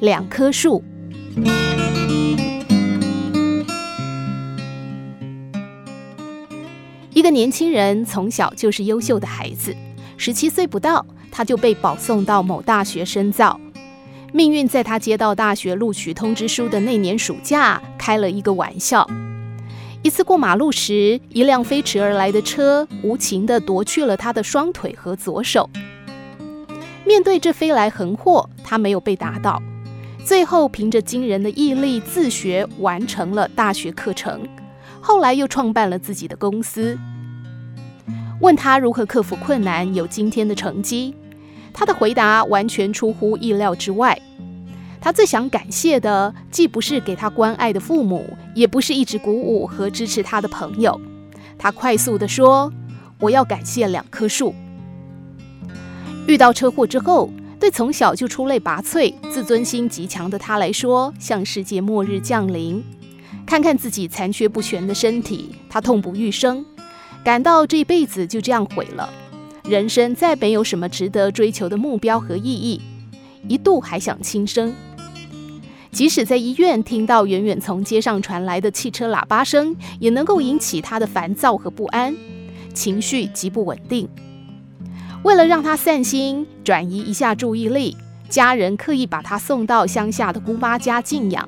两棵树。一个年轻人从小就是优秀的孩子，十七岁不到，他就被保送到某大学深造。命运在他接到大学录取通知书的那年暑假，开了一个玩笑。一次过马路时，一辆飞驰而来的车无情地夺去了他的双腿和左手。面对这飞来横祸，他没有被打倒，最后凭着惊人的毅力自学完成了大学课程。后来又创办了自己的公司。问他如何克服困难，有今天的成绩，他的回答完全出乎意料之外。他最想感谢的，既不是给他关爱的父母，也不是一直鼓舞和支持他的朋友。他快速地说：“我要感谢两棵树。”遇到车祸之后，对从小就出类拔萃、自尊心极强的他来说，像世界末日降临。看看自己残缺不全的身体，他痛不欲生，感到这一辈子就这样毁了，人生再没有什么值得追求的目标和意义，一度还想轻生。即使在医院听到远远从街上传来的汽车喇叭声，也能够引起他的烦躁和不安，情绪极不稳定。为了让他散心，转移一下注意力，家人刻意把他送到乡下的姑妈家静养。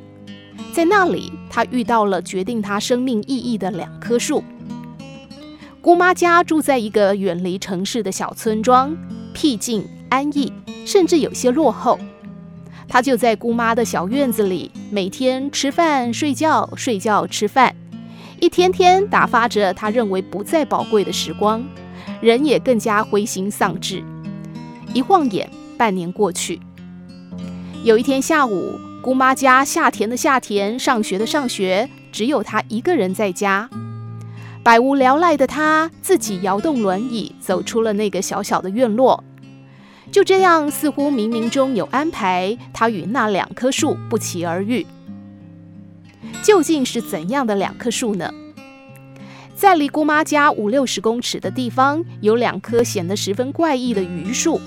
在那里，他遇到了决定他生命意义的两棵树。姑妈家住在一个远离城市的小村庄，僻静安逸，甚至有些落后。他就在姑妈的小院子里，每天吃饭、睡觉、睡觉、吃饭，一天天打发着他认为不再宝贵的时光，人也更加灰心丧志。一晃眼，半年过去。有一天下午，姑妈家下田的下田，上学的上学，只有他一个人在家。百无聊赖的他，自己摇动轮椅走出了那个小小的院落。就这样，似乎冥冥中有安排，他与那两棵树不期而遇。究竟是怎样的两棵树呢？在离姑妈家五六十公尺的地方，有两棵显得十分怪异的榆树。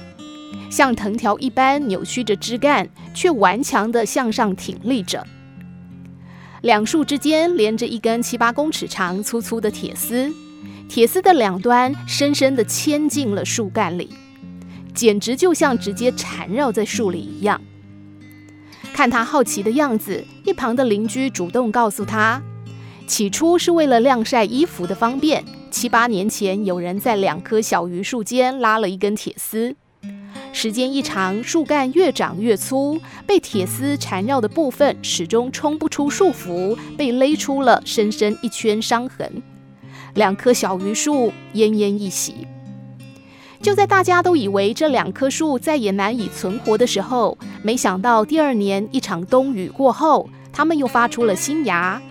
像藤条一般扭曲着枝干，却顽强地向上挺立着。两树之间连着一根七八公尺长、粗粗的铁丝，铁丝的两端深深地嵌进了树干里，简直就像直接缠绕在树里一样。看他好奇的样子，一旁的邻居主动告诉他，起初是为了晾晒衣服的方便，七八年前有人在两棵小榆树间拉了一根铁丝。时间一长，树干越长越粗，被铁丝缠绕的部分始终冲不出束缚，被勒出了深深一圈伤痕。两棵小榆树奄奄一息。就在大家都以为这两棵树再也难以存活的时候，没想到第二年一场冬雨过后，它们又发出了新芽，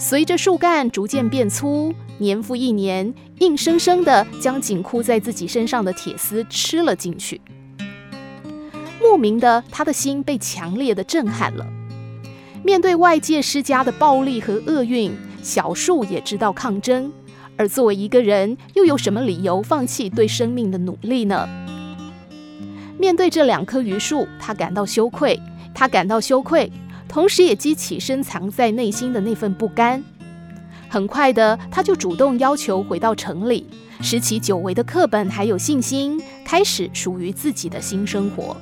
随着树干逐渐变粗，年复一年，硬生生地将紧箍在自己身上的铁丝吃了进去。莫名的，他的心被强烈的震撼了。面对外界施加的暴力和厄运，小树也知道抗争。而作为一个人，又有什么理由放弃对生命的努力呢？面对这两棵榆树，他感到羞愧，他感到羞愧，同时也激起深藏在内心的那份不甘。很快的，他就主动要求回到城里，拾起久违的课本，还有信心，开始属于自己的新生活。